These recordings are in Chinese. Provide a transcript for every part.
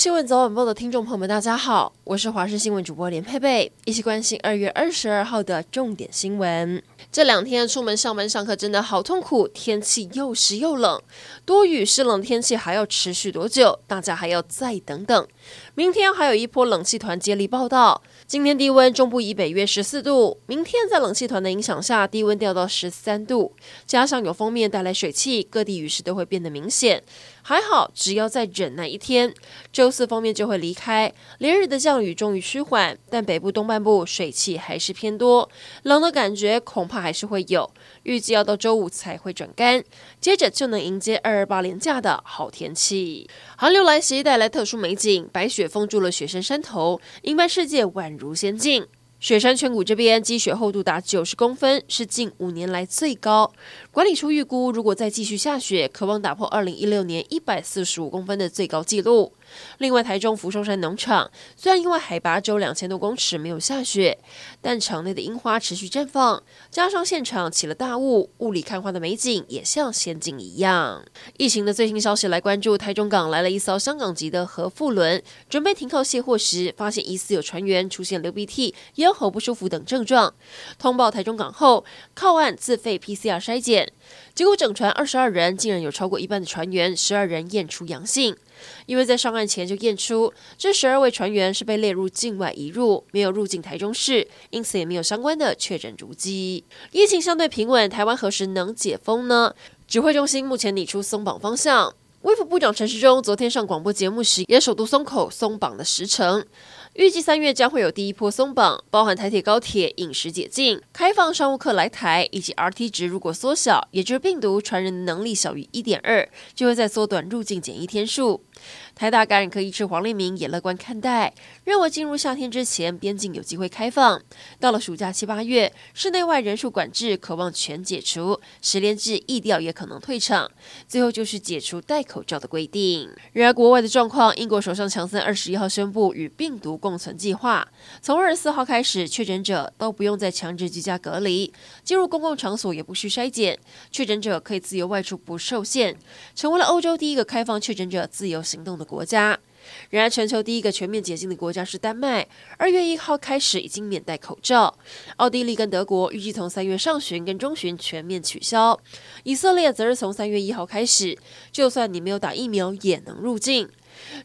新闻早晚报的听众朋友们，大家好，我是华视新闻主播连佩佩，一起关心二月二十二号的重点新闻。这两天出门上班上课真的好痛苦，天气又湿又冷，多雨湿冷天气还要持续多久？大家还要再等等。明天还有一波冷气团接力报道。今天低温中部以北约十四度，明天在冷气团的影响下，低温掉到十三度，加上有封面带来水汽，各地雨势都会变得明显。还好，只要再忍耐一天，周四方面就会离开，连日的降雨终于趋缓，但北部东半部水汽还是偏多，冷的感觉恐怕还是会有。预计要到周五才会转干，接着就能迎接二二八连假的好天气。寒流来袭带来特殊美景，白雪封住了雪山山头，银白世界宛如仙境。雪山全谷这边积雪厚度达九十公分，是近五年来最高。管理处预估，如果再继续下雪，可望打破二零一六年一百四十五公分的最高纪录。另外，台中福寿山农场虽然因为海拔只有两千多公尺没有下雪，但场内的樱花持续绽放，加上现场起了大雾，雾里看花的美景也像仙境一样。疫情的最新消息来关注，台中港来了一艘香港籍的核富轮，准备停靠卸货时，发现疑似有船员出现流鼻涕、咽喉不舒服等症状，通报台中港后，靠岸自费 PCR 筛检，结果整船二十二人竟然有超过一半的船员，十二人验出阳性。因为在上岸前就验出这十二位船员是被列入境外移入，没有入境台中市，因此也没有相关的确诊足迹。疫情相对平稳，台湾何时能解封呢？指挥中心目前拟出松绑方向。卫福部长陈时中昨天上广播节目时，也首度松口松绑的时程。预计三月将会有第一波松绑，包含台铁、高铁饮食解禁、开放商务客来台，以及 RT 值如果缩小，也就是病毒传人的能力小于一点二，就会再缩短入境检疫天数。台大感染科医师黄立明也乐观看待，认为进入夏天之前，边境有机会开放。到了暑假七八月，室内外人数管制可望全解除，十连制疫调也可能退场。最后就是解除戴口罩的规定。然而国外的状况，英国首相强森二十一号宣布与病毒共存计划，从二十四号开始，确诊者都不用再强制居家隔离，进入公共场所也不需筛检，确诊者可以自由外出不受限，成为了欧洲第一个开放确诊者自由行动的国家。然而，全球第一个全面解禁的国家是丹麦，二月一号开始已经免戴口罩。奥地利跟德国预计从三月上旬跟中旬全面取消。以色列则是从三月一号开始，就算你没有打疫苗也能入境。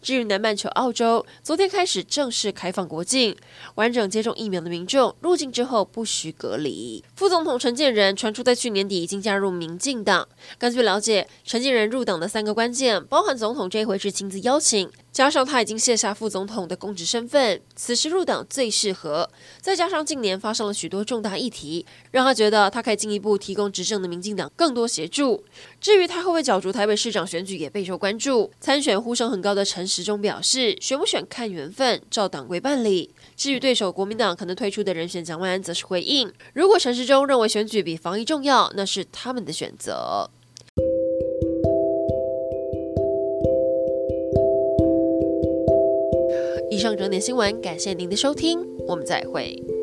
至于南半球澳洲，昨天开始正式开放国境，完整接种疫苗的民众入境之后不需隔离。副总统陈建仁传出在去年底已经加入民进党。根据了解，陈建仁入党的三个关键，包含总统这一回是亲自邀请。加上他已经卸下副总统的公职身份，此时入党最适合。再加上近年发生了许多重大议题，让他觉得他可以进一步提供执政的民进党更多协助。至于他会不会角逐台北市长选举，也备受关注。参选呼声很高的陈时中表示，选不选看缘分，照党规办理。至于对手国民党可能推出的人选蒋万安，则是回应：如果陈时中认为选举比防疫重要，那是他们的选择。以上整点新闻，感谢您的收听，我们再会。